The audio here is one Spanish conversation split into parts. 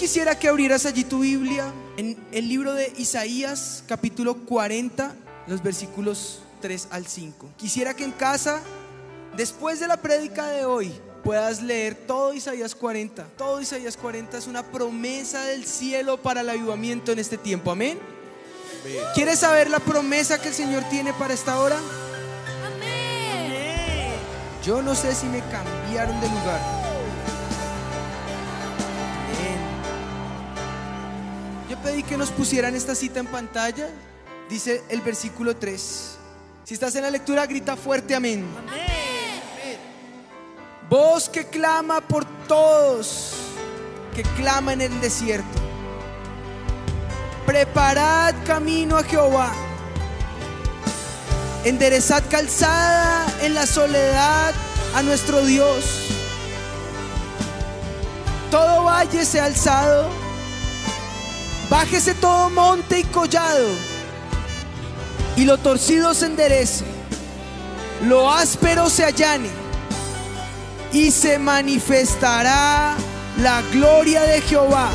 quisiera que abrieras allí tu Biblia en el libro de Isaías, capítulo 40, los versículos 3 al 5. Quisiera que en casa, después de la prédica de hoy, puedas leer todo Isaías 40. Todo Isaías 40 es una promesa del cielo para el avivamiento en este tiempo. Amén. ¿Quieres saber la promesa que el Señor tiene para esta hora? Amén. Yo no sé si me cambiaron de lugar. Pedí que nos pusieran esta cita en pantalla. Dice el versículo 3. Si estás en la lectura, grita fuerte amén. Voz que clama por todos, que clama en el desierto. Preparad camino a Jehová. Enderezad calzada en la soledad a nuestro Dios. Todo valle sea alzado. Bájese todo monte y collado. Y lo torcido se enderece. Lo áspero se allane. Y se manifestará la gloria de Jehová.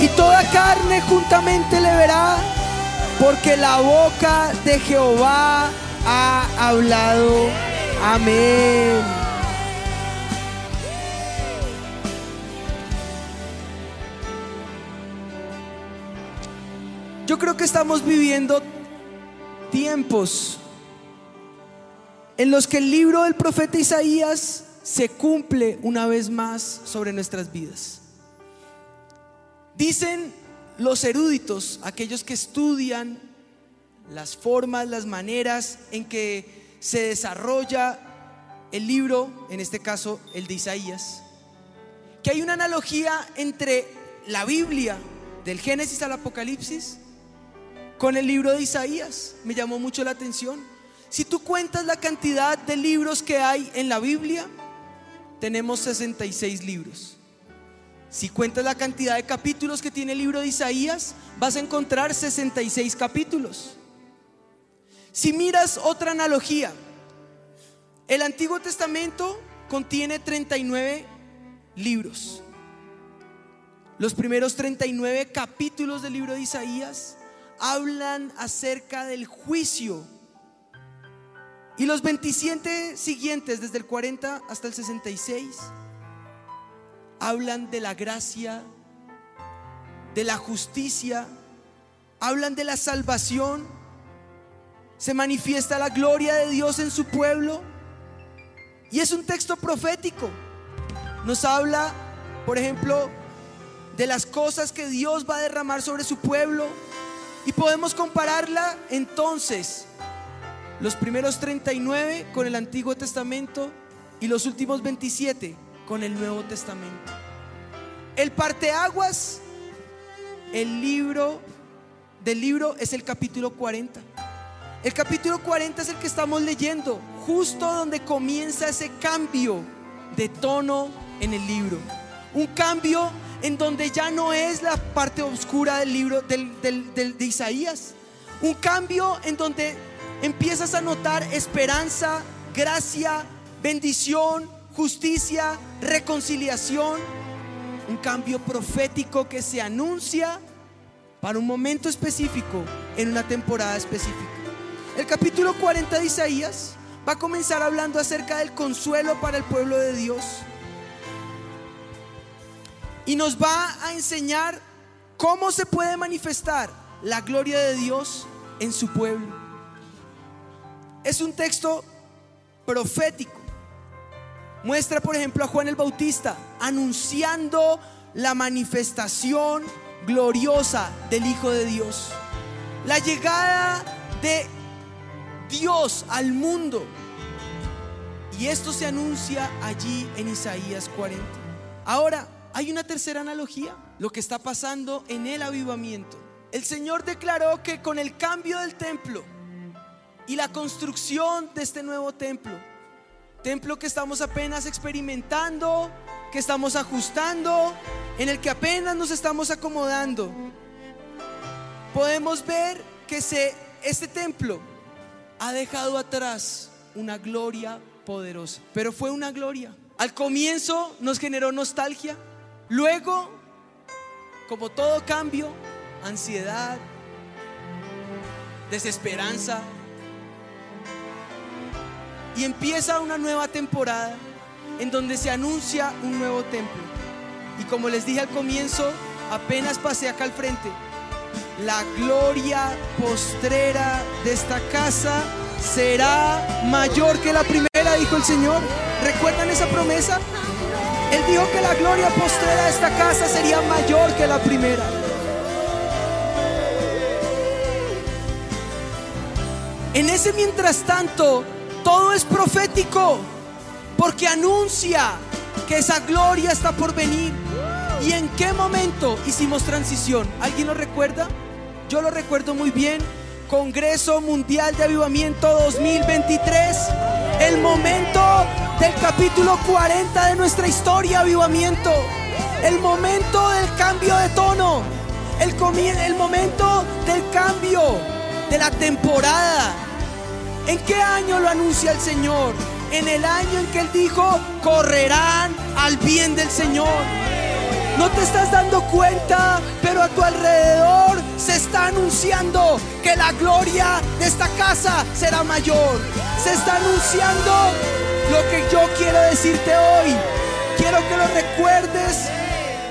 Y toda carne juntamente le verá, porque la boca de Jehová ha hablado. Amén. Yo creo que estamos viviendo tiempos en los que el libro del profeta Isaías se cumple una vez más sobre nuestras vidas. Dicen los eruditos, aquellos que estudian las formas, las maneras en que se desarrolla el libro, en este caso el de Isaías, que hay una analogía entre la Biblia, del Génesis al Apocalipsis, con el libro de Isaías. Me llamó mucho la atención. Si tú cuentas la cantidad de libros que hay en la Biblia, tenemos 66 libros. Si cuentas la cantidad de capítulos que tiene el libro de Isaías, vas a encontrar 66 capítulos. Si miras otra analogía, el Antiguo Testamento contiene 39 libros. Los primeros 39 capítulos del libro de Isaías hablan acerca del juicio. Y los 27 siguientes, desde el 40 hasta el 66, hablan de la gracia, de la justicia, hablan de la salvación. Se manifiesta la gloria de Dios en su pueblo. Y es un texto profético. Nos habla, por ejemplo, de las cosas que Dios va a derramar sobre su pueblo. Y podemos compararla entonces los primeros 39 con el Antiguo Testamento y los últimos 27 con el Nuevo Testamento. El parteaguas, el libro del libro es el capítulo 40. El capítulo 40 es el que estamos leyendo, justo donde comienza ese cambio de tono en el libro. Un cambio en donde ya no es la parte oscura del libro del, del- de Isaías. Un cambio en donde empiezas a notar esperanza, gracia, bendición, justicia, reconciliación. Un cambio profético que se anuncia para un momento específico en una temporada específica. El capítulo 40 de Isaías va a comenzar hablando acerca del consuelo para el pueblo de Dios. Y nos va a enseñar cómo se puede manifestar la gloria de Dios en su pueblo. Es un texto profético. Muestra, por ejemplo, a Juan el Bautista anunciando la manifestación gloriosa del Hijo de Dios. La llegada de Dios al mundo. Y esto se anuncia allí en Isaías 40. Ahora, hay una tercera analogía, lo que está pasando en el avivamiento. El Señor declaró que con el cambio del templo y la construcción de este nuevo templo, templo que estamos apenas experimentando, que estamos ajustando, en el que apenas nos estamos acomodando, podemos ver que se, este templo ha dejado atrás una gloria poderosa, pero fue una gloria. Al comienzo nos generó nostalgia, luego como todo cambio, ansiedad, desesperanza. Y empieza una nueva temporada en donde se anuncia un nuevo templo. Y como les dije al comienzo, apenas pasé acá al frente, la gloria postrera de esta casa será mayor que la primera, dijo el Señor. ¿Recuerdan esa promesa? Él dijo que la gloria postrera de esta casa sería mayor que la primera. En ese mientras tanto, todo es profético, porque anuncia que esa gloria está por venir. ¿Y en qué momento hicimos transición? ¿Alguien lo recuerda? Yo lo recuerdo muy bien. Congreso Mundial de Avivamiento 2023. El momento del capítulo 40 de nuestra historia, Avivamiento. El momento del cambio de tono. El, el momento del cambio de la temporada. ¿En qué año lo anuncia el Señor? En el año en que Él dijo, correrán al bien del Señor. No te estás dando cuenta, pero a tu alrededor se está anunciando que la gloria de esta casa será mayor. Se está anunciando lo que yo quiero decirte hoy. Quiero que lo recuerdes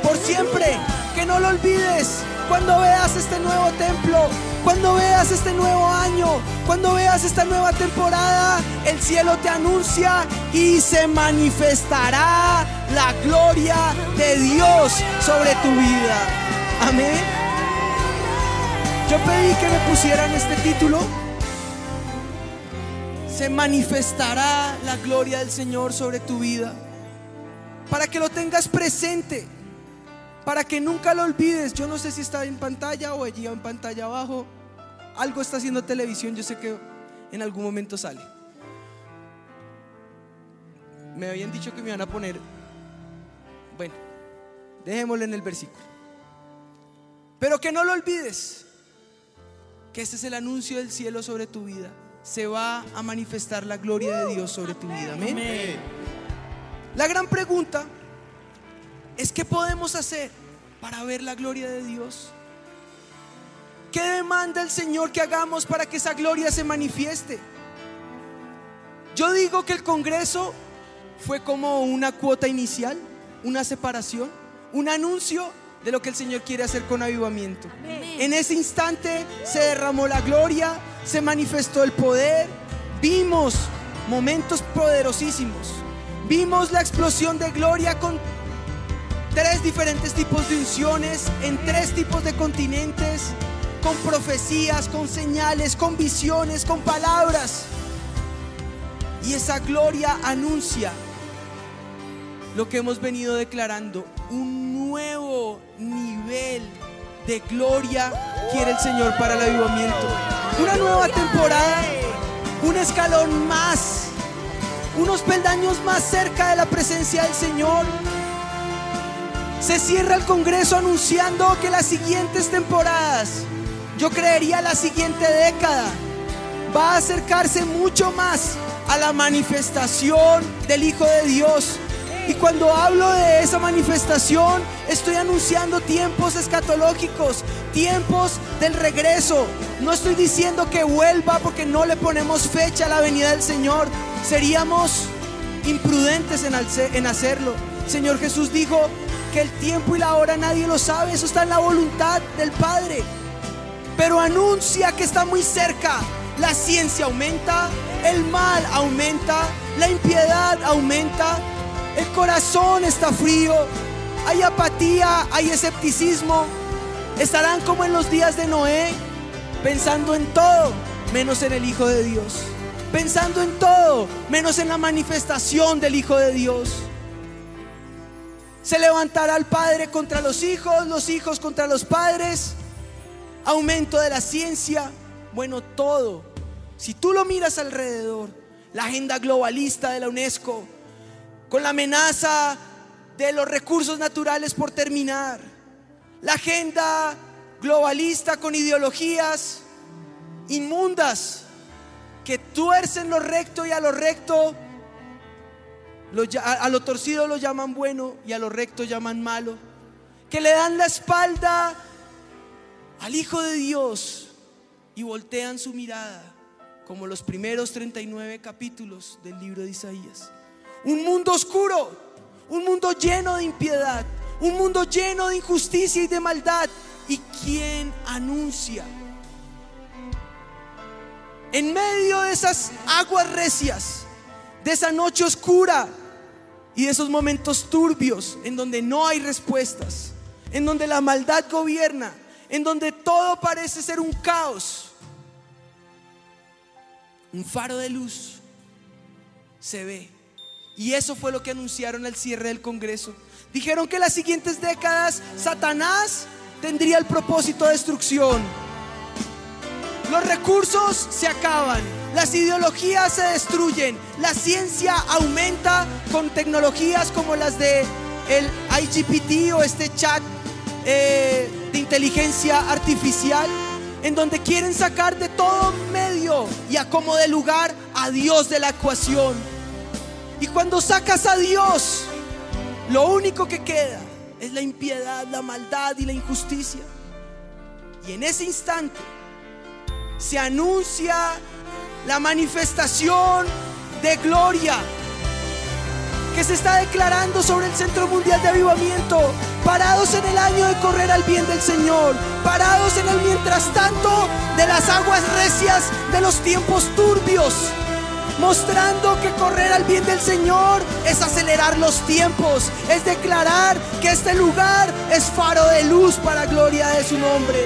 por siempre, que no lo olvides cuando veas este nuevo templo, cuando veas este nuevo año, cuando veas esta nueva temporada, el cielo te anuncia y se manifestará la gloria de Dios sobre tu vida. Amén. Yo pedí que me pusieran este título. Se manifestará la gloria del Señor sobre tu vida. Para que lo tengas presente para que nunca lo olvides. Yo no sé si está en pantalla o allí en pantalla abajo. Algo está haciendo televisión, yo sé que en algún momento sale. Me habían dicho que me iban a poner, bueno, dejémoslo en el versículo. Pero que no lo olvides, que este es el anuncio del cielo sobre tu vida. Se va a manifestar la gloria de Dios sobre tu vida. Amén. La gran pregunta es qué podemos hacer para ver la gloria de Dios. ¿Qué demanda el Señor que hagamos para que esa gloria se manifieste? Yo digo que el Congreso fue como una cuota inicial, una separación, un anuncio de lo que el Señor quiere hacer con avivamiento. En ese instante se derramó la gloria, se manifestó el poder, vimos momentos poderosísimos, vimos la explosión de gloria con tres diferentes tipos de unciones en tres tipos de continentes, con profecías, con señales, con visiones, con palabras. Y esa gloria anuncia lo que hemos venido declarando, un nuevo nivel de gloria quiere el Señor para el avivamiento. Una nueva temporada, un escalón más, unos peldaños más cerca de la presencia del Señor se cierra el Congreso anunciando que las siguientes temporadas, yo creería la siguiente década, va a acercarse mucho más a la manifestación del Hijo de Dios. Y cuando hablo de esa manifestación, estoy anunciando tiempos escatológicos, tiempos del regreso. No estoy diciendo que vuelva porque no le ponemos fecha a la venida del Señor. Seríamos imprudentes en, hacerlo. Señor Jesús dijo, que el tiempo y la hora nadie lo sabe, eso está en la voluntad del Padre. Pero anuncia que está muy cerca. La ciencia aumenta, el mal aumenta, la impiedad aumenta, el corazón está frío, hay apatía, hay escepticismo. Estarán como en los días de Noé, pensando en todo menos en el Hijo de Dios. Pensando en todo menos en la manifestación del Hijo de Dios. Se levantará el padre contra los hijos, los hijos contra los padres. Aumento de la ciencia. Bueno, todo. Si tú lo miras alrededor, la agenda globalista de la UNESCO, con la amenaza de los recursos naturales por terminar, la agenda globalista con ideologías inmundas que tuercen lo recto y a lo recto a, lo torcido lo llaman bueno y a lo recto llaman malo. que le dan la espalda al Hijo de Dios y voltean su mirada como los primeros 39 capítulos del libro de Isaías. Un mundo oscuro, un mundo lleno de impiedad, un mundo lleno de injusticia y de maldad. ¿Y quién anuncia? En medio de esas aguas recias, de esa noche oscura y esos momentos turbios en donde no hay respuestas, en donde la maldad gobierna, en donde todo parece ser un caos, un faro de luz se ve. Y eso fue lo que anunciaron al cierre del Congreso. Dijeron que las siguientes décadas Satanás tendría el propósito de destrucción. Los recursos se acaban, las ideologías se destruyen, la ciencia aumenta con tecnologías como las de el IGPT o este chat eh, de inteligencia artificial, en donde quieren sacar de todo medio y a como de lugar a Dios de la ecuación. Y cuando sacas a Dios, lo único que queda es la impiedad, la maldad y la injusticia. Y en ese instante se anuncia la manifestación de gloria que se está declarando sobre el Centro Mundial de Avivamiento, parados en el año de correr al bien del Señor, parados en el mientras tanto de las aguas recias de los tiempos turbios, mostrando que correr al bien del Señor es acelerar los tiempos, es declarar que este lugar es faro de luz para gloria de su nombre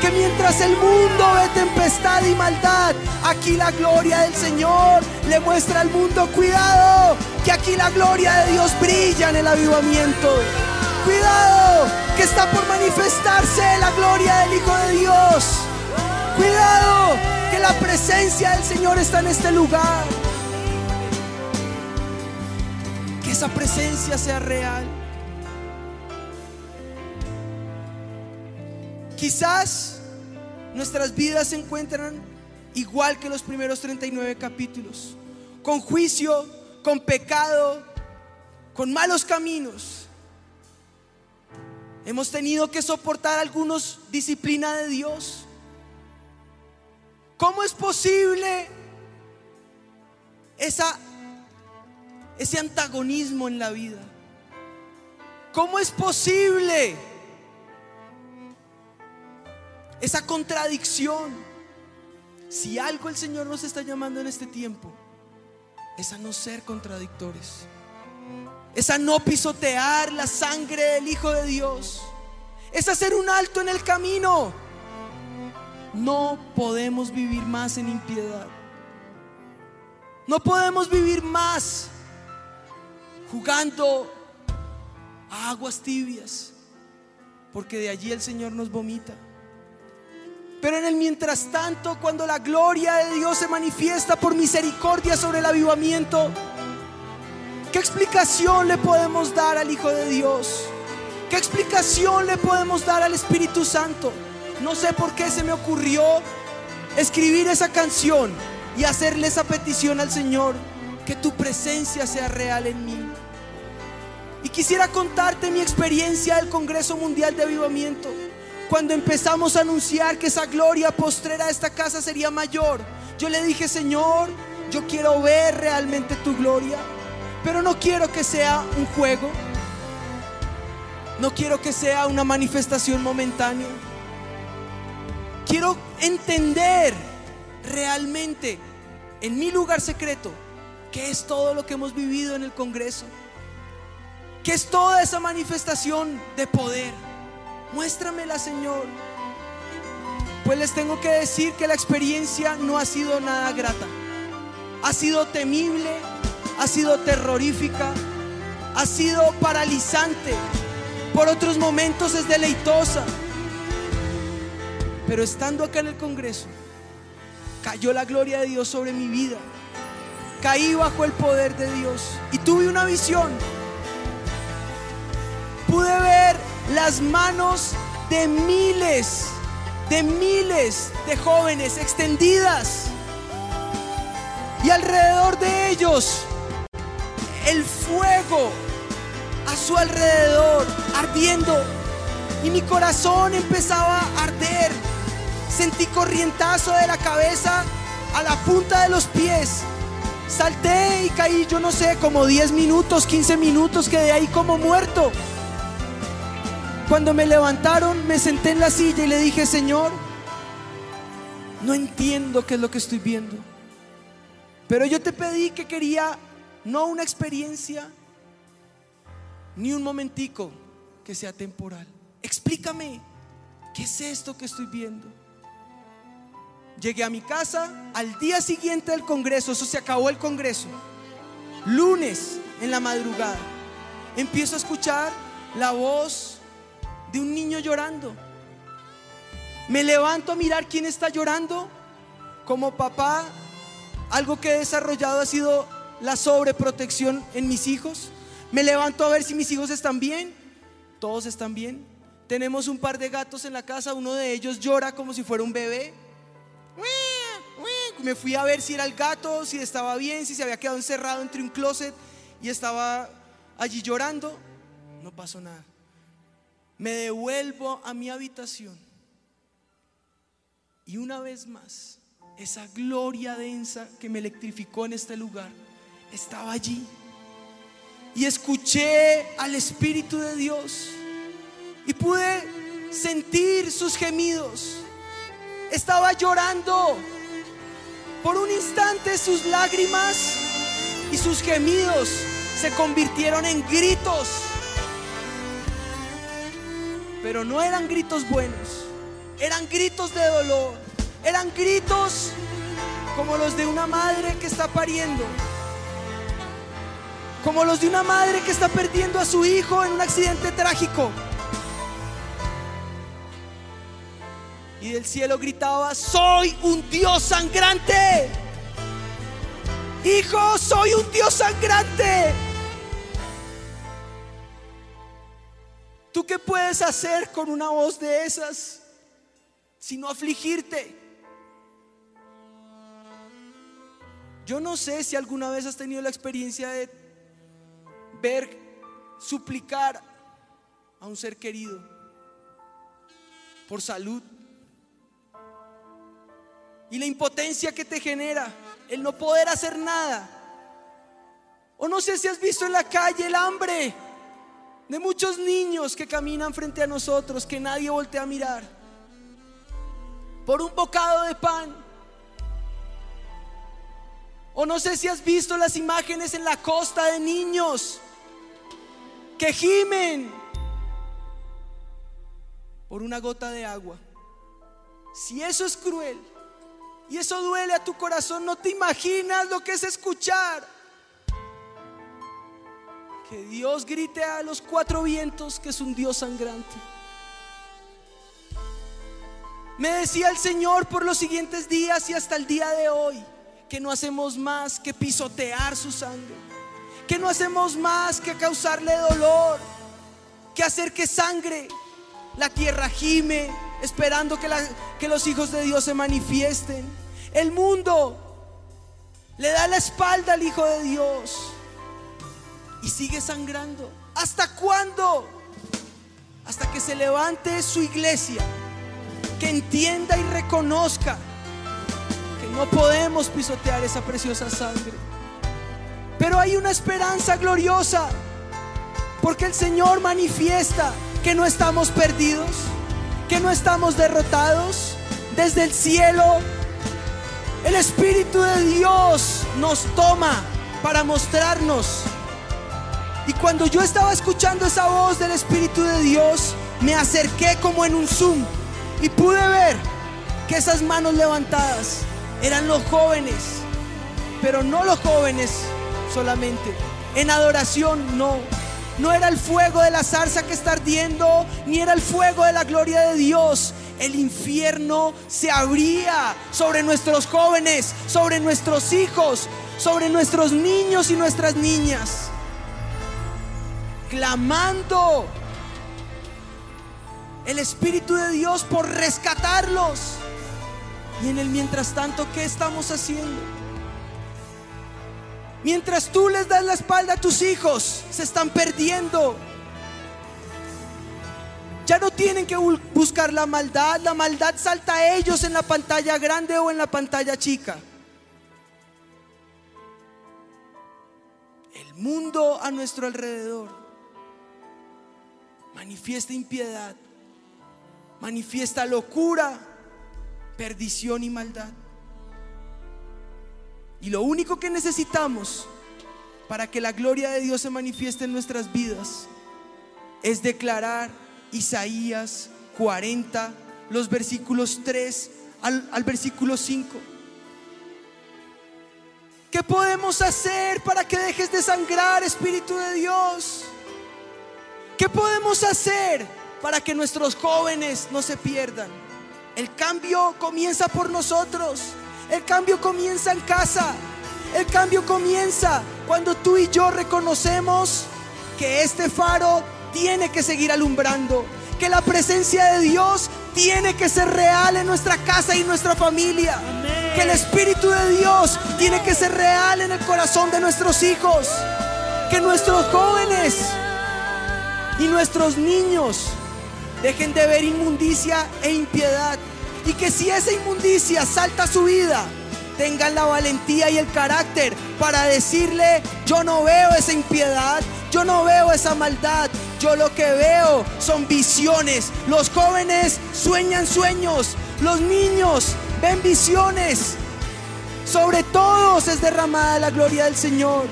que mientras el mundo ve tempestad y maldad, aquí la gloria del Señor le muestra al mundo, cuidado, que aquí la gloria de Dios brilla en el avivamiento. Cuidado, que está por manifestarse la gloria del Hijo de Dios. Cuidado, la presencia del Señor está en este lugar. Que esa presencia sea real. Quizás nuestras vidas se encuentran igual que los primeros 39 capítulos, con juicio, con pecado, con malos caminos. Hemos tenido que soportar algunos disciplina de Dios. ¿Cómo es posible ese antagonismo en la vida? ¿Cómo es posible? esa contradicción. Si algo el Señor nos está llamando en este tiempo, es a no ser contradictores, es a no pisotear la sangre del Hijo de Dios, es hacer un alto en el camino. No podemos vivir más en impiedad. No podemos vivir más jugando a aguas tibias, porque de allí el Señor nos vomita. Pero en el mientras tanto, cuando la gloria de Dios se manifiesta por misericordia sobre el avivamiento, ¿qué explicación le podemos dar al Hijo de Dios? ¿Qué explicación le podemos dar al Espíritu Santo? No sé por qué se me ocurrió escribir esa canción y hacerle esa petición al Señor, que tu presencia sea real en mí. Y quisiera contarte mi experiencia del Congreso Mundial de Avivamiento cuando empezamos a anunciar que esa gloria postrera de esta casa sería mayor, yo le dije, Señor, yo quiero ver realmente tu gloria, pero no quiero que sea un juego, no quiero que sea una manifestación momentánea. Quiero entender realmente en mi lugar secreto qué es todo lo que hemos vivido en el Congreso, qué es toda esa manifestación de poder Muéstramela, Señor. Pues les tengo que decir que la experiencia no ha sido nada grata. Ha sido temible, ha sido terrorífica, ha sido paralizante. Por otros momentos es deleitosa. Pero estando acá en el Congreso, cayó la gloria de Dios sobre mi vida. Caí bajo el poder de Dios y tuve una visión. Pude ver las manos de miles, de miles de jóvenes extendidas. Y alrededor de ellos, el fuego a su alrededor, ardiendo, y mi corazón empezaba a arder. Sentí corrientazo de la cabeza a la punta de los pies. Salté y caí, yo no sé, como 10 minutos, 15 minutos, quedé ahí como muerto. Cuando me levantaron, me senté en la silla y le dije, Señor, no entiendo qué es lo que estoy viendo. Pero yo te pedí que quería no una experiencia, ni un momentico que sea temporal. Explícame, ¿qué es esto que estoy viendo? Llegué a mi casa al día siguiente del Congreso, eso se acabó el Congreso. Lunes en la madrugada, empiezo a escuchar la voz de un niño llorando. Me levanto a mirar quién está llorando. Como papá, algo que he desarrollado ha sido la sobreprotección en mis hijos. Me levanto a ver si mis hijos están bien. Todos están bien. Tenemos un par de gatos en la casa. Uno de ellos llora como si fuera un bebé. Me fui a ver si era el gato, si estaba bien, si se había quedado encerrado entre un closet y estaba allí llorando. No pasó nada. Me devuelvo a mi habitación. Y una vez más, esa gloria densa que me electrificó en este lugar estaba allí. Y escuché al Espíritu de Dios y pude sentir sus gemidos. Estaba llorando. Por un instante sus lágrimas y sus gemidos se convirtieron en gritos. Pero no eran gritos buenos, eran gritos de dolor, eran gritos como los de una madre que está pariendo, como los de una madre que está perdiendo a su hijo en un accidente trágico. Y del cielo gritaba, soy un Dios sangrante. Hijo, soy un Dios sangrante. ¿Tú qué puedes hacer con una voz de esas? Sino afligirte. Yo no sé si alguna vez has tenido la experiencia de ver suplicar a un ser querido por salud y la impotencia que te genera el no poder hacer nada. O no sé si has visto en la calle el hambre de muchos niños que caminan frente a nosotros, que nadie voltea a mirar, por un bocado de pan. O no sé si has visto las imágenes en la costa de niños que gimen por una gota de agua. Si eso es cruel, y eso duele a tu corazón. No te imaginas lo que es escuchar. Que Dios grite a los cuatro vientos que es un Dios sangrante. Me decía el Señor por los siguientes días y hasta el día de hoy que no hacemos más que pisotear su sangre. Que no hacemos más que causarle dolor. Que hacer que sangre la tierra gime, esperando que, los hijos de Dios se manifiesten. El mundo le da la espalda al Hijo de Dios y sigue sangrando. ¿Hasta cuándo? Hasta que se levante su iglesia, que entienda y reconozca que no podemos pisotear esa preciosa sangre. Pero hay una esperanza gloriosa, porque el Señor manifiesta que no estamos perdidos, que no estamos derrotados. Desde el cielo, el Espíritu de Dios nos toma para mostrarnos. Y cuando yo estaba escuchando esa voz del Espíritu de Dios, me acerqué como en un zoom y pude ver que esas manos levantadas eran los jóvenes, pero no los jóvenes solamente. En adoración no, no era el fuego de la zarza que está ardiendo, ni era el fuego de la gloria de Dios. El infierno se abría sobre nuestros jóvenes, sobre nuestros hijos, sobre nuestros niños y nuestras niñas. Clamando el Espíritu de Dios por rescatarlos. Y en el mientras tanto, ¿qué estamos haciendo? Mientras tú les das la espalda a tus hijos, se están perdiendo. Ya no tienen que buscar la maldad, la maldad salta a ellos en la pantalla grande o en la pantalla chica. El mundo a nuestro alrededor manifiesta impiedad, manifiesta locura, perdición y maldad. Y lo único que necesitamos para que la gloria de Dios se manifieste en nuestras vidas es declarar Isaías 40, los versículos 3 al, versículo 5. ¿Qué podemos hacer para que dejes de sangrar, Espíritu de Dios? ¿Qué podemos hacer para que nuestros jóvenes no se pierdan? El cambio comienza por nosotros. El cambio comienza en casa. El cambio comienza cuando tú y yo reconocemos que este faro tiene que seguir alumbrando, que la presencia de Dios tiene que ser real en nuestra casa y nuestra familia, que el Espíritu de Dios tiene que ser real en el corazón de nuestros hijos, que nuestros jóvenes y nuestros niños dejen de ver inmundicia e impiedad y que si esa inmundicia salta a su vida, tengan la valentía y el carácter para decirle, yo no veo esa impiedad, yo no veo esa maldad, yo lo que veo son visiones. Los jóvenes sueñan sueños, los niños ven visiones. Sobre todos es derramada la gloria del Señor.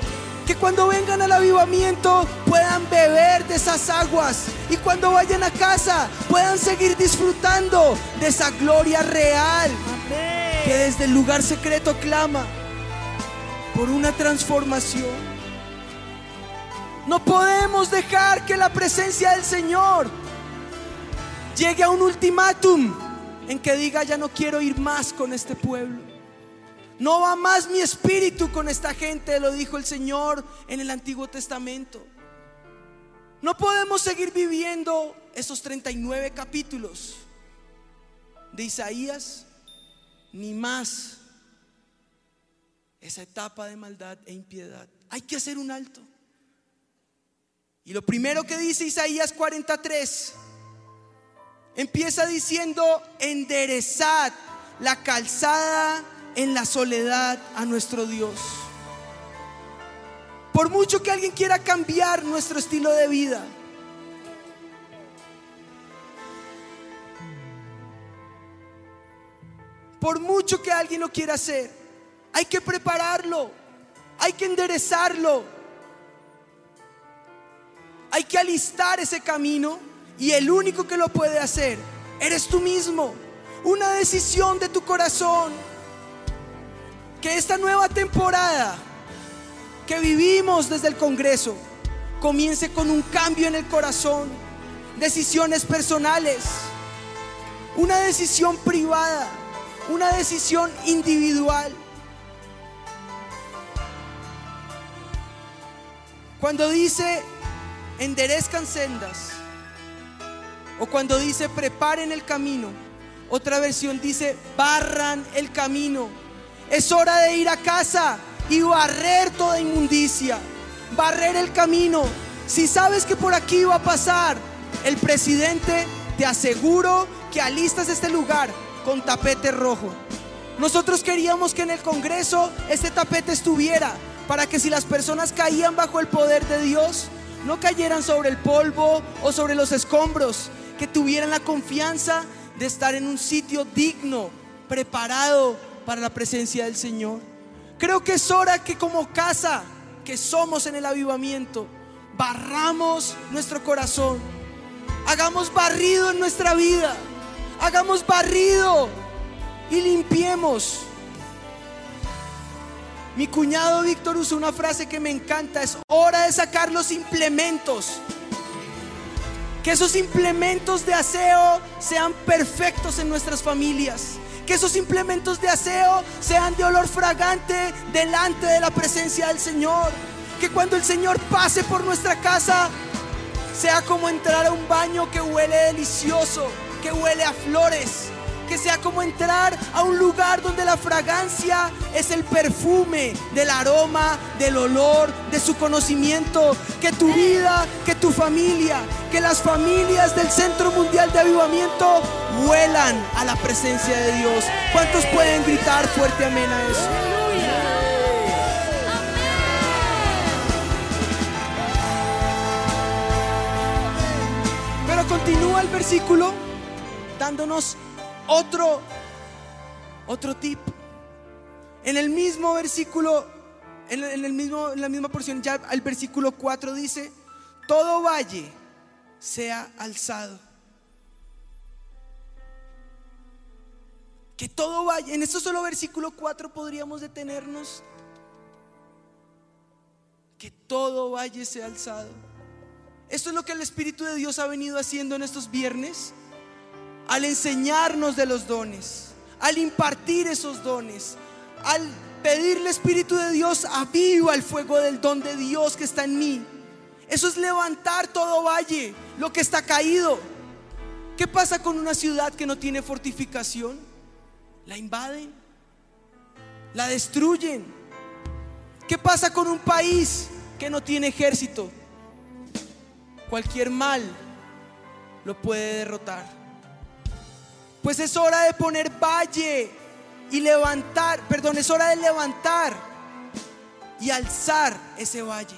Que cuando vengan al avivamiento puedan beber de esas aguas y cuando vayan a casa puedan seguir disfrutando de esa gloria real que desde el lugar secreto clama por una transformación. No podemos dejar que la presencia del Señor llegue a un ultimátum en que diga ya no quiero ir más con este pueblo. No va más mi espíritu con esta gente, lo dijo el Señor en el Antiguo Testamento. No podemos seguir viviendo esos 39 capítulos de Isaías, ni más esa etapa de maldad e impiedad. Hay que hacer un alto. Y lo primero que dice Isaías 43, empieza diciendo, enderezad la calzada en la soledad a nuestro Dios. Por mucho que alguien quiera cambiar nuestro estilo de vida, por mucho que alguien lo quiera hacer, hay que prepararlo, hay que enderezarlo, hay que alistar ese camino y el único que lo puede hacer eres tú mismo. Una decisión de tu corazón que esta nueva temporada que vivimos desde el Congreso comience con un cambio en el corazón, decisiones personales, una decisión privada, una decisión individual. Cuando dice enderezcan sendas, o cuando dice preparen el camino, otra versión dice barran el camino es hora de ir a casa y barrer toda inmundicia, barrer el camino. Si sabes que por aquí va a pasar el presidente, te aseguro que alistas este lugar con tapete rojo. Nosotros queríamos que en el Congreso este tapete estuviera para que si las personas caían bajo el poder de Dios, no cayeran sobre el polvo o sobre los escombros, que tuvieran la confianza de estar en un sitio digno, preparado para la presencia del Señor. Creo que es hora que como casa que somos en el avivamiento, barramos nuestro corazón, hagamos barrido en nuestra vida, hagamos barrido y limpiemos. Mi cuñado Víctor usa una frase que me encanta, es hora de sacar los implementos. Que esos implementos de aseo sean perfectos en nuestras familias que esos implementos de aseo sean de olor fragante delante de la presencia del Señor. Que cuando el Señor pase por nuestra casa, sea como entrar a un baño que huele delicioso, que huele a flores, que sea como entrar a un lugar donde la fragancia es el perfume del aroma, del olor, de su conocimiento. Que tu vida, que tu familia, que las familias del Centro Mundial de Avivamiento vuelan a la presencia de Dios. ¿Cuántos pueden gritar fuerte amén a eso? Pero continúa el versículo dándonos otro, otro tip. En el mismo versículo, en, el mismo, en la misma porción, ya el versículo 4 dice, todo valle sea alzado. Que todo valle, en este solo versículo 4 podríamos detenernos. Que todo valle sea alzado. Esto es lo que el Espíritu de Dios ha venido haciendo en estos viernes al enseñarnos de los dones, al impartir esos dones, al pedirle Espíritu de Dios, aviva el fuego del don de Dios que está en mí. Eso es levantar todo valle, lo que está caído. ¿Qué pasa con una ciudad que no tiene fortificación? La invaden, la destruyen. ¿Qué pasa con un país que no tiene ejército? Cualquier mal lo puede derrotar. Pues es hora de poner valle y levantar, perdón, es hora de levantar y alzar ese valle.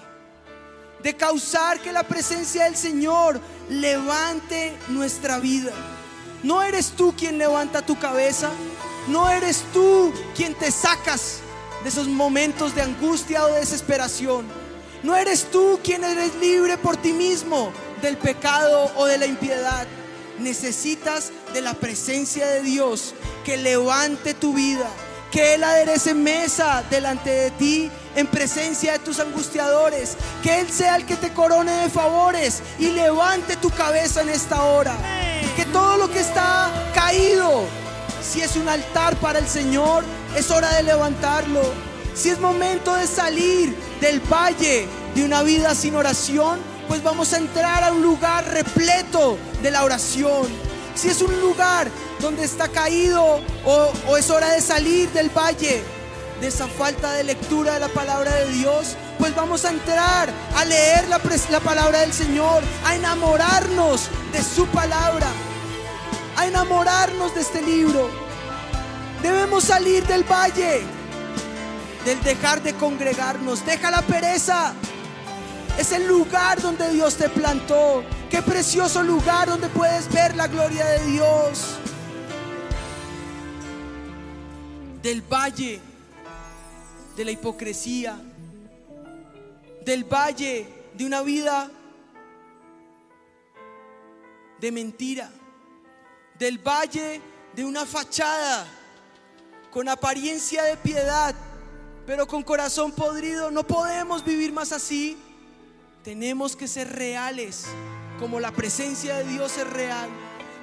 De causar que la presencia del Señor levante nuestra vida. No eres tú quien levanta tu cabeza. No eres tú quien te sacas de esos momentos de angustia o de desesperación. No eres tú quien eres libre por ti mismo del pecado o de la impiedad necesitas de la presencia de Dios que levante tu vida, que Él aderece mesa delante de ti en presencia de tus angustiadores, que Él sea el que te corone de favores y levante tu cabeza en esta hora, que todo lo que está caído, si es un altar para el Señor, es hora de levantarlo. Si es momento de salir del valle de una vida sin oración, pues vamos a entrar a un lugar repleto de la oración. Si es un lugar donde está caído o, es hora de salir del valle de esa falta de lectura de la palabra de Dios, pues vamos a entrar a leer la, la palabra del Señor, a enamorarnos de su palabra, a enamorarnos de este libro. Debemos salir del valle, del dejar de congregarnos. Deja la pereza. Es el lugar donde Dios te plantó. Qué precioso lugar donde puedes ver la gloria de Dios. Del valle de la hipocresía. Del valle de una vida de mentira. Del valle de una fachada con apariencia de piedad, pero con corazón podrido. No podemos vivir más así. Tenemos que ser reales, como la presencia de Dios es real.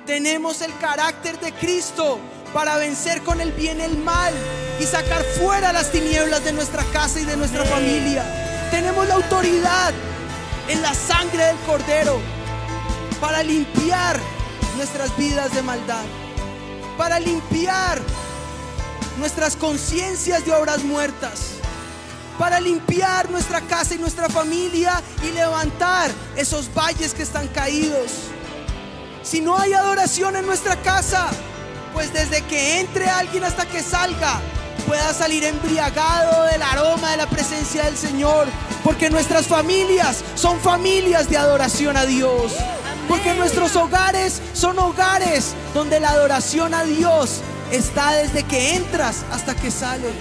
Tenemos el carácter de Cristo para vencer con el bien el mal y sacar fuera las tinieblas de nuestra casa y de nuestra familia. Tenemos la autoridad en la sangre del Cordero para limpiar nuestras vidas de maldad, para limpiar nuestras conciencias de obras muertas para limpiar nuestra casa y nuestra familia y levantar esos valles que están caídos. Si no hay adoración en nuestra casa, pues desde que entre alguien hasta que salga, pueda salir embriagado del aroma de la presencia del Señor. Porque nuestras familias son familias de adoración a Dios. Porque nuestros hogares son hogares donde la adoración a Dios está desde que entras hasta que sales.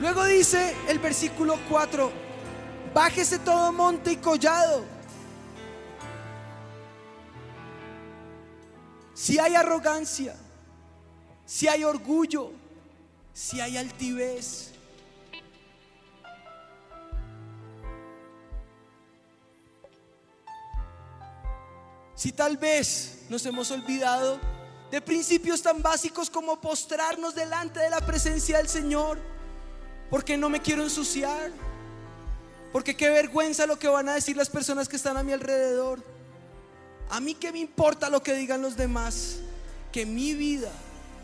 Luego dice el versículo 4, bájese todo monte y collado. Si hay arrogancia, si hay orgullo, si hay altivez, si tal vez nos hemos olvidado de principios tan básicos como postrarnos delante de la presencia del Señor, porque no me quiero ensuciar, porque qué vergüenza lo que van a decir las personas que están a mi alrededor. A mí que me importa lo que digan los demás, que mi vida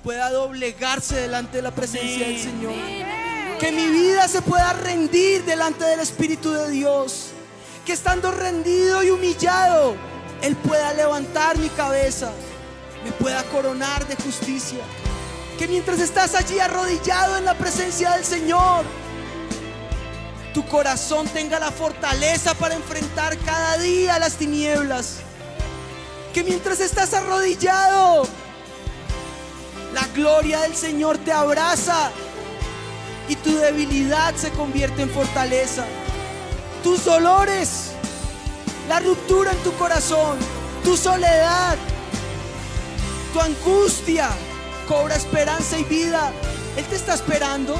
pueda doblegarse delante de la presencia del Señor. Que mi vida se pueda rendir delante del Espíritu de Dios. Que estando rendido y humillado, Él pueda levantar mi cabeza, me pueda coronar de justicia. Que mientras estás allí arrodillado en la presencia del Señor, tu corazón tenga la fortaleza para enfrentar cada día las tinieblas. Que mientras estás arrodillado, la gloria del Señor te abraza y tu debilidad se convierte en fortaleza. Tus dolores, la ruptura en tu corazón, tu soledad, tu angustia cobra esperanza y vida. Él te está esperando.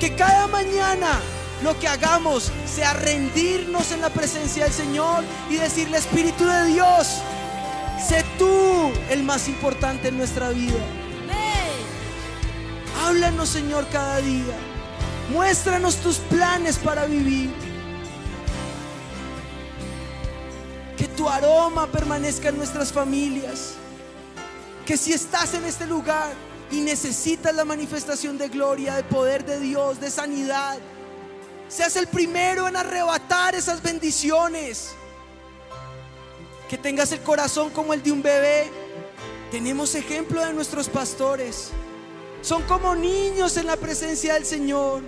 Que cada mañana lo que hagamos sea rendirnos en la presencia del Señor y decirle, Espíritu de Dios, sé tú el más importante en nuestra vida. Háblanos, Señor, cada día. Muéstranos tus planes para vivir. Que tu aroma permanezca en nuestras familias. Que si estás en este lugar y necesitas la manifestación de gloria, de poder de Dios, de sanidad, seas el primero en arrebatar esas bendiciones. Que tengas el corazón como el de un bebé. Tenemos ejemplo de nuestros pastores son como niños en la presencia del Señor.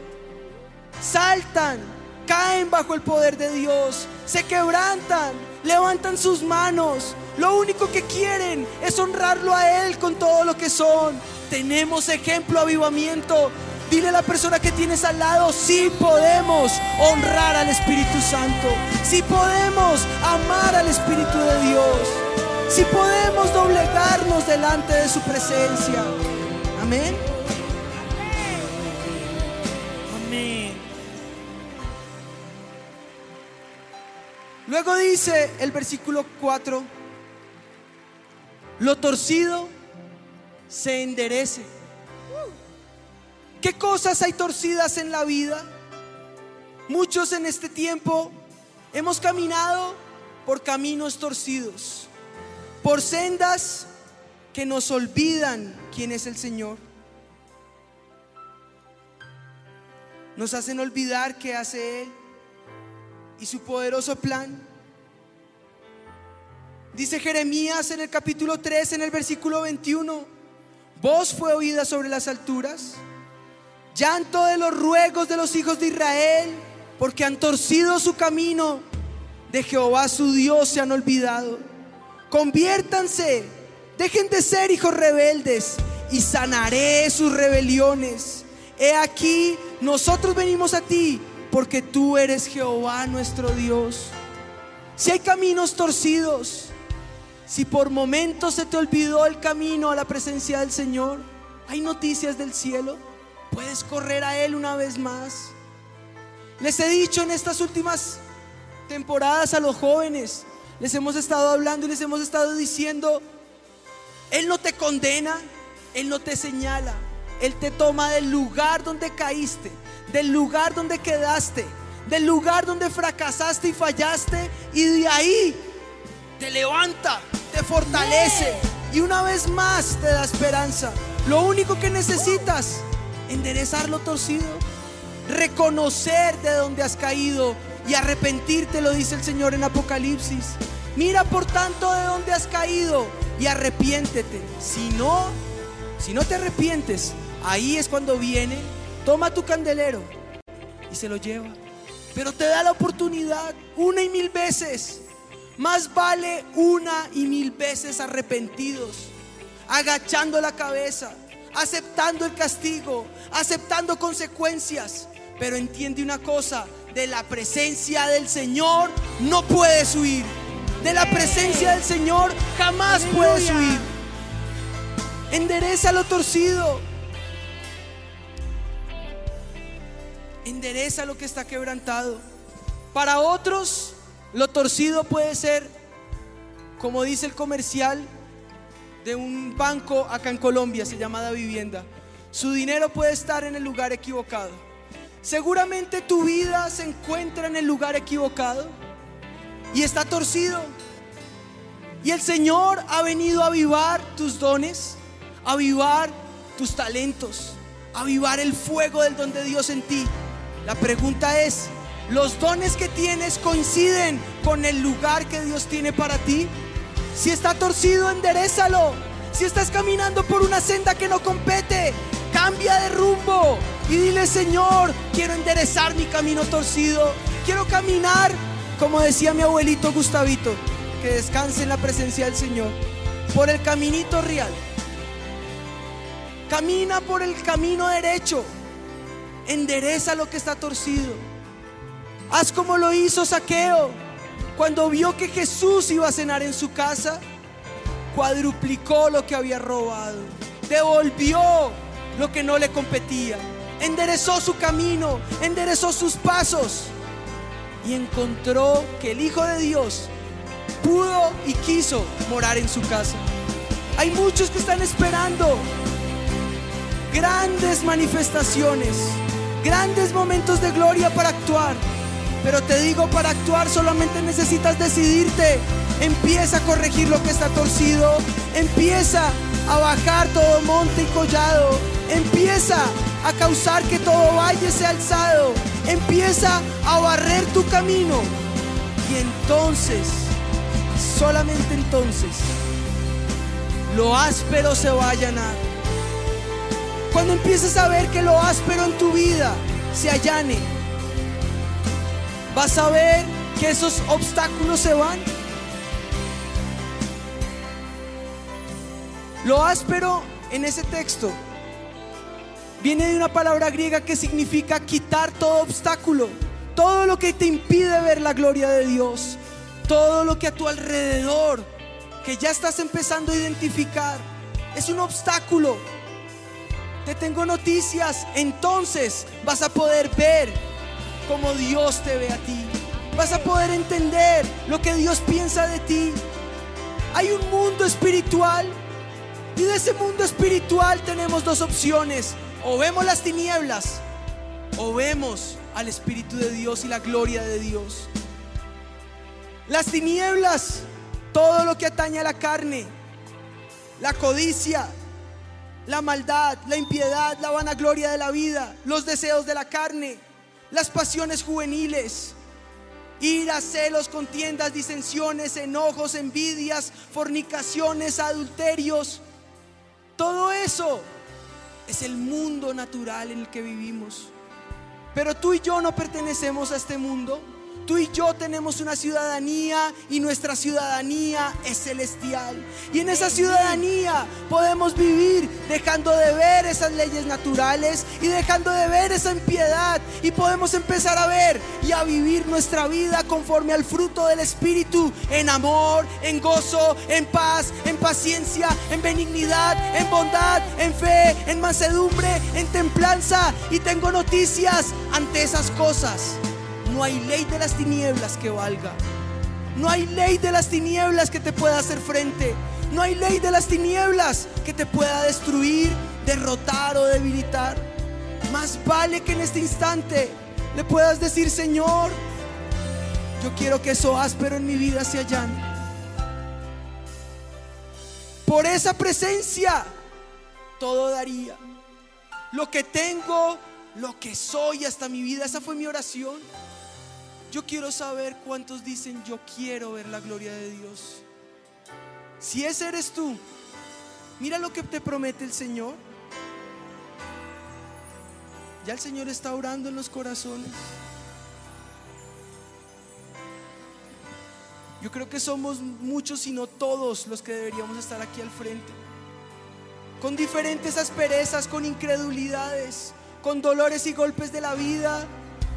Saltan, caen bajo el poder de Dios, se quebrantan, levantan sus manos. Lo único que quieren es honrarlo a Él con todo lo que son. Tenemos ejemplo, avivamiento. Dile a la persona que tienes al lado, si podemos honrar al Espíritu Santo, si podemos amar al Espíritu de Dios, si podemos doblegarnos delante de su presencia. Amén. Amén. Luego dice el versículo 4, lo torcido se enderece. ¿Qué cosas hay torcidas en la vida? Muchos en este tiempo hemos caminado por caminos torcidos, por sendas que nos olvidan quién es el Señor. Nos hacen olvidar qué hace Él y su poderoso plan. Dice Jeremías en el capítulo 3, en el versículo 21, voz fue oída sobre las alturas, llanto de los ruegos de los hijos de Israel, porque han torcido su camino, de Jehová su Dios se han olvidado. Conviértanse, dejen de ser hijos rebeldes y sanaré sus rebeliones. He aquí, nosotros venimos a ti porque tú eres Jehová nuestro Dios. Si hay caminos torcidos, si por momentos se te olvidó el camino a la presencia del Señor, hay noticias del cielo. Puedes correr a Él una vez más. Les he dicho en estas últimas temporadas a los jóvenes, les hemos estado hablando y les hemos estado diciendo, Él no te condena, Él no te señala, Él te toma del lugar donde caíste, del lugar donde quedaste, del lugar donde fracasaste y fallaste y de ahí te levanta, te fortalece y una vez más te da esperanza. Lo único que necesitas, enderezar lo torcido, reconocer de dónde has caído y arrepentirte, lo dice el Señor en Apocalipsis. Mira por tanto de dónde has caído y arrepiéntete. Si no, si no te arrepientes, ahí es cuando viene, toma tu candelero y se lo lleva. Pero te da la oportunidad una y mil veces. Más vale una y mil veces arrepentidos, agachando la cabeza, aceptando el castigo, aceptando consecuencias. Pero entiende una cosa, de la presencia del Señor no puedes huir. De la presencia del Señor jamás puedes huir. Endereza lo torcido. Endereza lo que está quebrantado. Para otros, lo torcido puede ser, como dice el comercial de un banco acá en Colombia, se llama Da Vivienda. Su dinero puede estar en el lugar equivocado. Seguramente tu vida se encuentra en el lugar equivocado y está torcido. Y el Señor ha venido a avivar tus dones, a avivar tus talentos, a avivar el fuego del don de Dios en ti. La pregunta es, ¿los dones que tienes coinciden con el lugar que Dios tiene para ti? Si está torcido, enderezalo. Si estás caminando por una senda que no compete, cambia de rumbo y dile, Señor, quiero enderezar mi camino torcido. Quiero caminar, como decía mi abuelito Gustavito, que descanse en la presencia del Señor, por el caminito real. Camina por el camino derecho. Endereza lo que está torcido. Haz como lo hizo Saqueo cuando vio que Jesús iba a cenar en su casa. Cuadruplicó lo que había robado. Devolvió lo que no le competía. Enderezó su camino, enderezó sus pasos y encontró que el Hijo de Dios pudo y quiso morar en su casa. Hay muchos que están esperando grandes manifestaciones, grandes momentos de gloria para actuar. Pero te digo, para actuar solamente necesitas decidirte. Empieza a corregir lo que está torcido. Empieza a bajar todo monte y collado. Empieza a causar que todo valle sea alzado. Empieza a barrer tu camino. Y entonces, solamente entonces, lo áspero se va a allanar. Cuando empieces a ver que lo áspero en tu vida se allane, vas a ver que esos obstáculos se van. Lo áspero en ese texto viene de una palabra griega que significa quitar todo obstáculo, todo lo que te impide ver la gloria de Dios, todo lo que a tu alrededor, que ya estás empezando a identificar, es un obstáculo. Te tengo noticias, entonces vas a poder ver como Dios te ve a ti. Vas a poder entender lo que Dios piensa de ti. Hay un mundo espiritual y de ese mundo espiritual tenemos dos opciones. O vemos las tinieblas o vemos al Espíritu de Dios y la gloria de Dios. Las tinieblas, todo lo que atañe a la carne, la codicia, la maldad, la impiedad, la vanagloria de la vida, los deseos de la carne, las pasiones juveniles, ira, celos, contiendas, disensiones, enojos, envidias, fornicaciones, adulterios. Todo eso es el mundo natural en el que vivimos. Pero tú y yo no pertenecemos a este mundo. Tú y yo tenemos una ciudadanía y nuestra ciudadanía es celestial. Y en esa ciudadanía podemos vivir dejando de ver esas leyes naturales y dejando de ver esa impiedad. Y podemos empezar a ver y a vivir nuestra vida conforme al fruto del Espíritu, en amor, en gozo, en paz, en paciencia, en benignidad, en bondad, en fe, en mansedumbre, en templanza. Y tengo noticias ante esas cosas. No hay ley de las tinieblas que valga. No hay ley de las tinieblas que te pueda hacer frente. No hay ley de las tinieblas que te pueda destruir, derrotar o debilitar. Más vale que en este instante le puedas decir, Señor, yo quiero que eso áspero en mi vida se allane. Por esa presencia, todo daría. Lo que tengo, lo que soy hasta mi vida, esa fue mi oración. Yo quiero saber cuántos dicen, yo quiero ver la gloria de Dios. Si ese eres tú, mira lo que te promete el Señor. Ya el Señor está orando en los corazones. Yo creo que somos muchos y no todos los que deberíamos estar aquí al frente. Con diferentes asperezas, con incredulidades, con dolores y golpes de la vida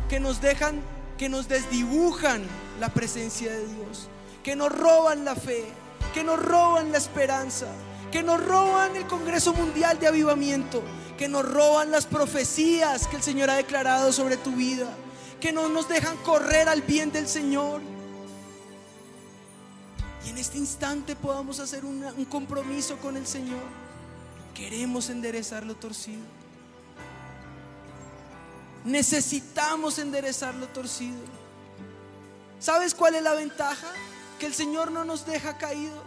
que nos dejan que nos desdibujan la presencia de Dios, que nos roban la fe, que nos roban la esperanza, que nos roban el Congreso Mundial de Avivamiento, que nos roban las profecías que el Señor ha declarado sobre tu vida, que no nos dejan correr al bien del Señor. Y en este instante podamos hacer un compromiso con el Señor. Queremos enderezar lo torcido. Necesitamos enderezar lo torcido. ¿Sabes cuál es la ventaja? Que el Señor no nos deja caído.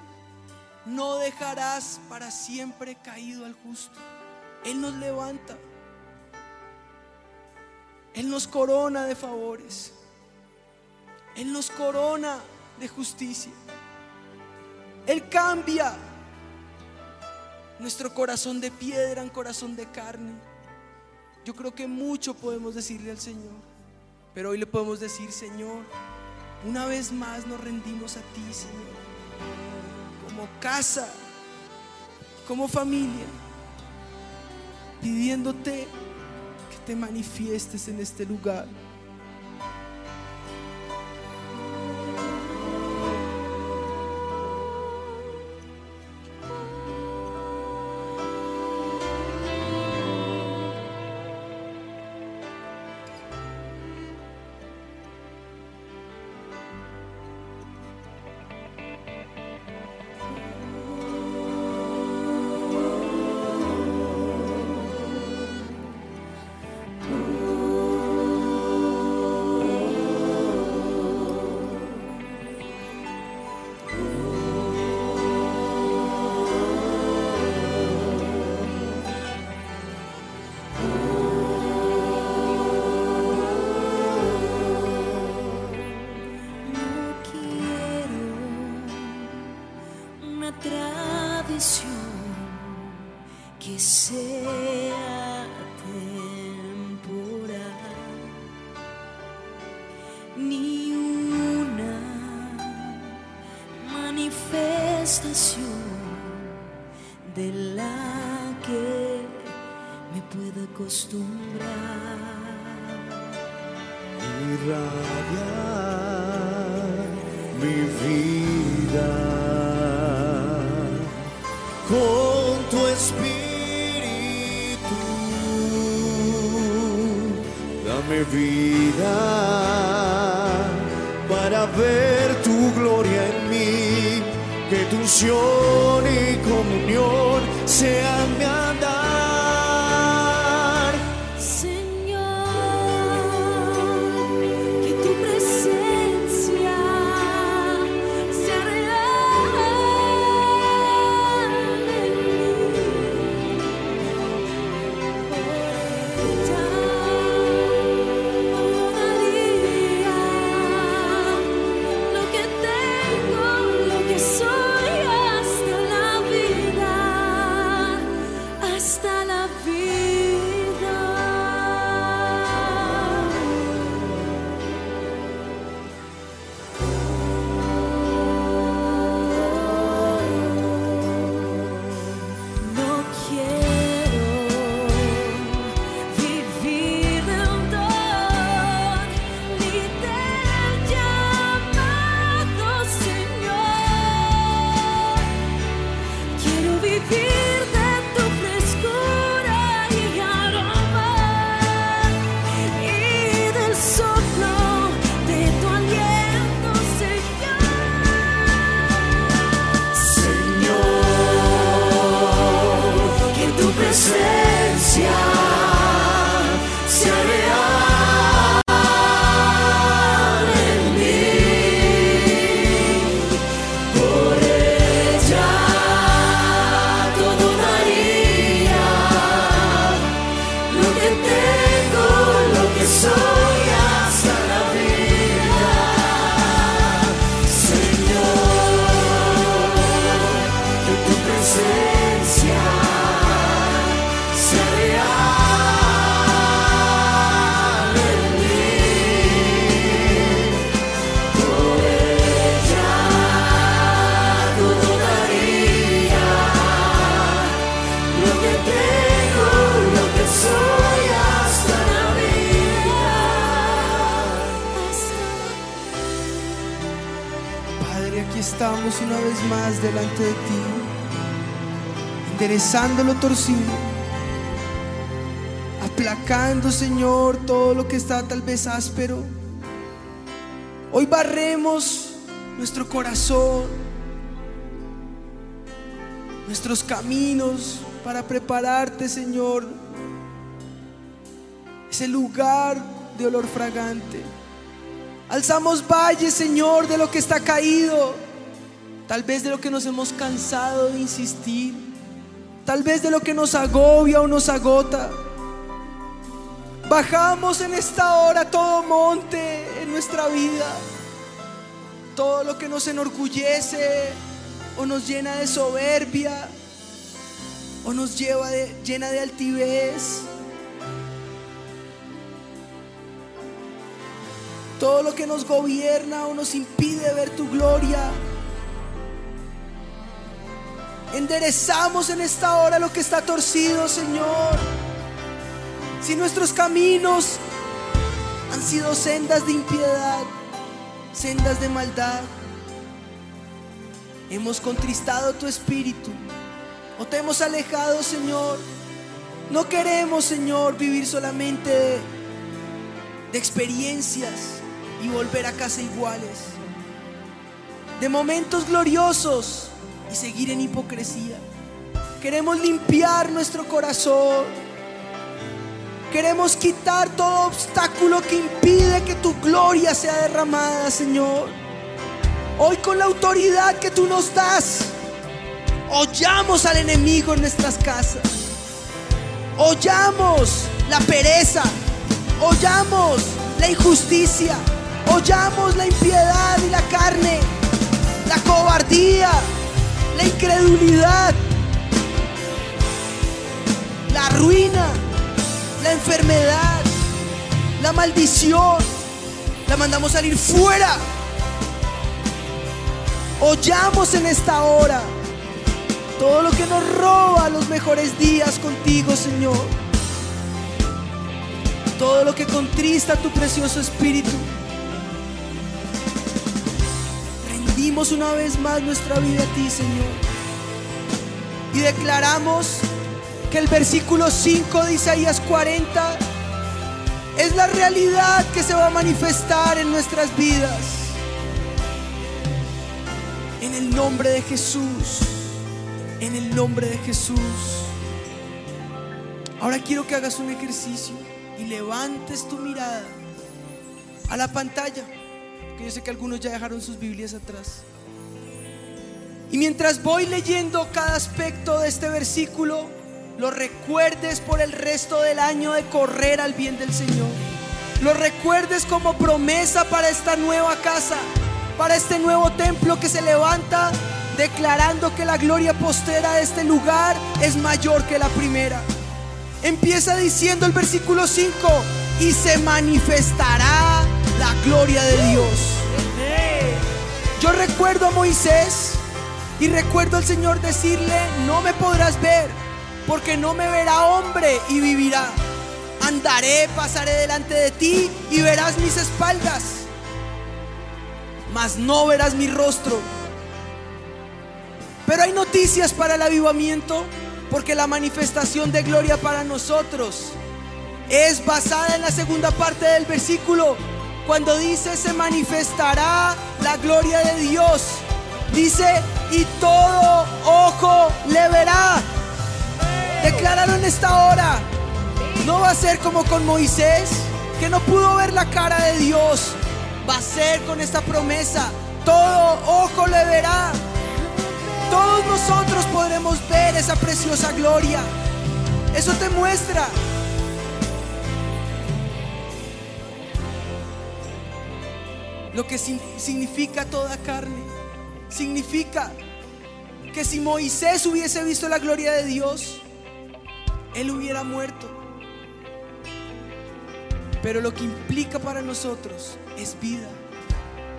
no dejarás para siempre caído al justo. Él nos levanta. Él nos corona de favores. Él nos corona de justicia. Él cambia nuestro corazón de piedra en corazón de carne. Yo creo que mucho podemos decirle al Señor, pero hoy le podemos decir, Señor, una vez más nos rendimos a ti, Señor, como casa, como familia, pidiéndote que te manifiestes en este lugar. Sea temporal, ni una manifestación de la que me pueda acostumbrar. irradiar mi vida ver tu gloria en mí, que tu unción y comunión sean Quiero vivir delante de ti, enderezando lo torcido, aplacando, Señor, todo lo que está tal vez áspero. Hoy barremos nuestro corazón, nuestros caminos para prepararte, Señor, ese lugar de olor fragante. Alzamos valles, Señor, de lo que está caído. Tal vez de lo que nos hemos cansado de insistir. Tal vez de lo que nos agobia o nos agota. Bajamos en esta hora todo monte en nuestra vida. Todo lo que nos enorgullece o nos llena de soberbia o nos lleva llena de altivez. Todo lo que nos gobierna o nos impide ver tu gloria. Enderezamos en esta hora lo que está torcido, Señor. Si nuestros caminos han sido sendas de impiedad, sendas de maldad, hemos contristado tu espíritu o te hemos alejado, Señor. No queremos, Señor, vivir solamente de, experiencias y volver a casa iguales, de momentos gloriosos y seguir en hipocresía. Queremos limpiar nuestro corazón. Queremos quitar todo obstáculo que impide que tu gloria sea derramada, Señor. Hoy con la autoridad que tú nos das, hollamos al enemigo en nuestras casas. Hollamos la pereza. Hollamos la injusticia. Hollamos la impiedad y la carne. La cobardía. La incredulidad. La ruina. La enfermedad. La maldición. La mandamos salir fuera. Hollamos en esta hora todo lo que nos roba los mejores días contigo, Señor. Todo lo que contrista tu precioso espíritu. Rendimos una vez más nuestra vida a ti, Señor. Y declaramos que el versículo 5 de Isaías 40 es la realidad que se va a manifestar en nuestras vidas. En el nombre de Jesús en el nombre de Jesús. Ahora quiero que hagas un ejercicio y levantes tu mirada a la pantalla, que yo sé que algunos ya dejaron sus Biblias atrás. Y mientras voy leyendo cada aspecto de este versículo, lo recuerdes por el resto del año de correr al bien del Señor. Lo recuerdes como promesa para esta nueva casa, para este nuevo templo que se levanta declarando que la gloria postera de este lugar es mayor que la primera. Empieza diciendo el versículo 5, y se manifestará la gloria de Dios. Yo recuerdo a Moisés y recuerdo al Señor decirle, no me podrás ver, porque no me verá hombre y vivirá. Andaré, pasaré delante de ti y verás mis espaldas, mas no verás mi rostro. Pero hay noticias para el avivamiento porque la manifestación de gloria para nosotros es basada en la segunda parte del versículo. Cuando dice se manifestará la gloria de Dios. Dice, y todo ojo le verá. Decláralo en esta hora. No va a ser como con Moisés, que no pudo ver la cara de Dios. Va a ser con esta promesa. Todo ojo le verá todos nosotros podremos ver esa preciosa gloria. Eso te muestra lo que significa toda carne. Significa que si Moisés hubiese visto la gloria de Dios, él hubiera muerto. Pero lo que implica para nosotros es vida.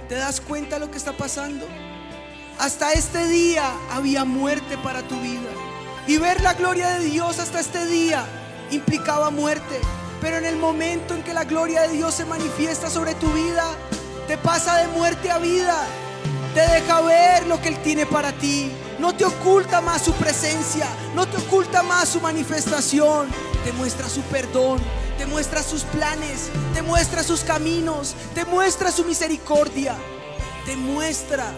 ¿Te das cuenta de lo que está pasando? Hasta este día había muerte para tu vida. Y ver la gloria de Dios hasta este día implicaba muerte. Pero en el momento en que la gloria de Dios se manifiesta sobre tu vida, te pasa de muerte a vida. Te deja ver lo que Él tiene para ti. No te oculta más su presencia. No te oculta más su manifestación. Te muestra su perdón. Te muestra sus planes. Te muestra sus caminos. Te muestra su misericordia. Te muestra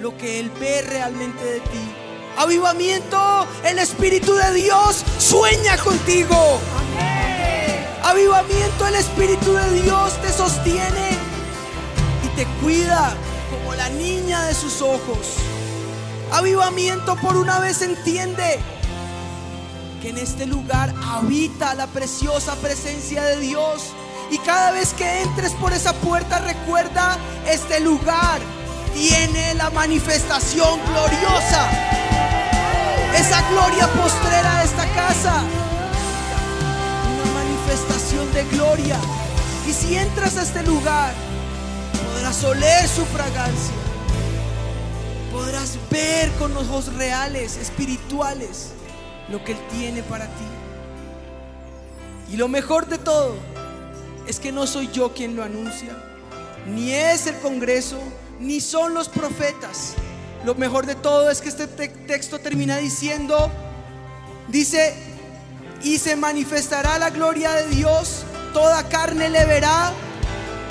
lo que Él ve realmente de ti. Avivamiento, el Espíritu de Dios sueña contigo. Avivamiento, el Espíritu de Dios te sostiene te cuida como la niña de sus ojos. Avivamiento por una vez entiende que en este lugar habita la preciosa presencia de Dios. Y cada vez que entres por esa puerta, recuerda, este lugar tiene la manifestación gloriosa. Esa gloria postrera de esta casa. Una manifestación de gloria. Y si entras a este lugar, podrás oler su fragancia. Podrás ver con ojos reales, espirituales, lo que Él tiene para ti. Y lo mejor de todo es que no soy yo quien lo anuncia, ni es el Congreso, ni son los profetas. Lo mejor de todo es que este te- texto termina diciendo, dice, y se manifestará la gloria de Dios, toda carne le verá,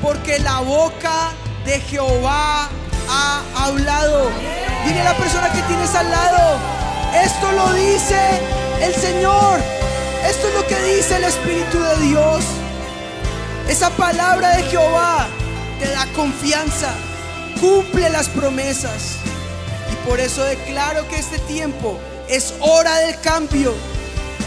porque la boca de Jehová ha hablado. Dile a la persona que tienes al lado, esto lo dice el Señor, esto es lo que dice el Espíritu de Dios. Esa palabra de Jehová te da confianza, cumple las promesas. Y por eso declaro que este tiempo es hora del cambio.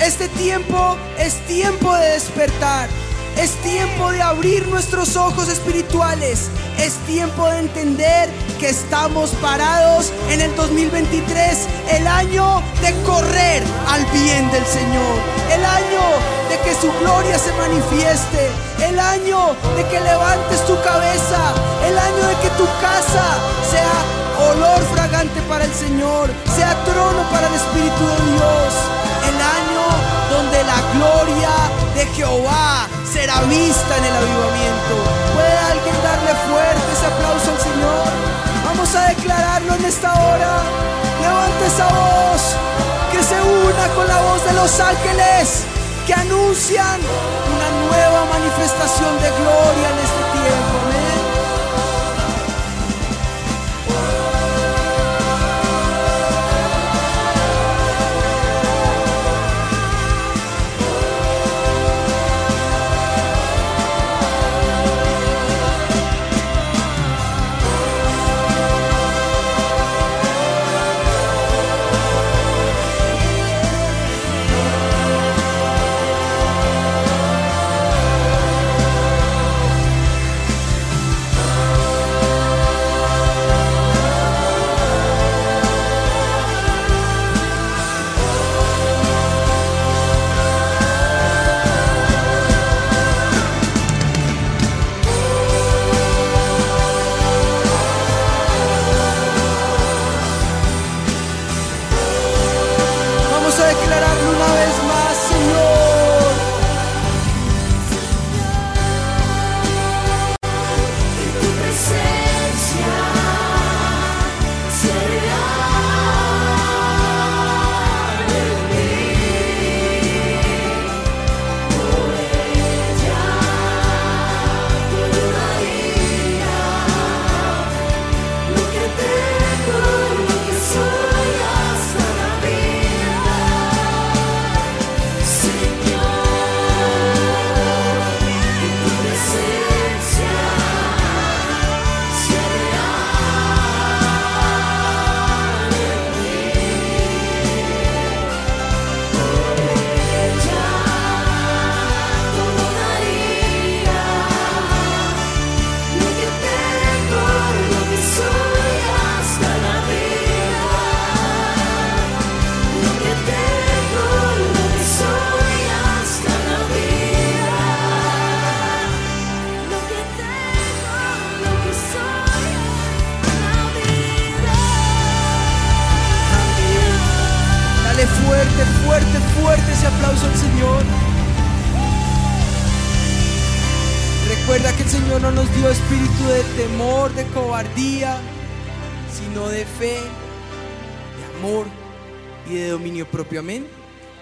Este tiempo es tiempo de despertar. Es tiempo de abrir nuestros ojos espirituales. Es tiempo de entender que estamos parados en el 2023, el año de correr al bien del Señor, el año de que su gloria se manifieste, el año de que levantes tu cabeza, el año de que tu casa sea olor fragante para el Señor, sea trono para el Espíritu de Dios, el año donde la gloria de Jehová será vista en el avivamiento. ¿Puede alguien darle fuerte ese aplauso al Señor? Vamos a declararlo en esta hora. Levante esa voz que se una con la voz de los ángeles que anuncian una nueva manifestación de gloria en este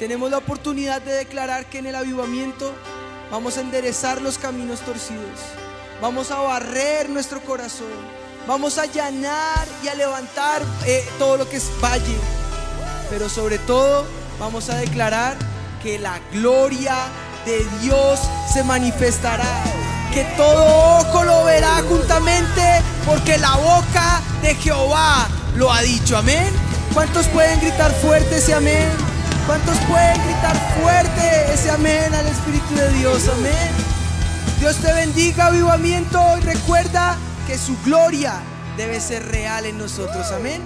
Tenemos la oportunidad de declarar que en el avivamiento vamos a enderezar los caminos torcidos. Vamos a barrer nuestro corazón. Vamos a allanar y a levantar eh, todo lo que es valle pero sobre todo vamos a declarar que la gloria de Dios se manifestará, que todo ojo lo verá juntamente, porque la boca de Jehová lo ha dicho, amén. ¿Cuántos pueden gritar fuerte ese amén? ¿Cuántos pueden gritar fuerte ese amén al Espíritu de Dios? Amén. Dios te bendiga, avivamiento. Y recuerda que su gloria debe ser real en nosotros. Amén.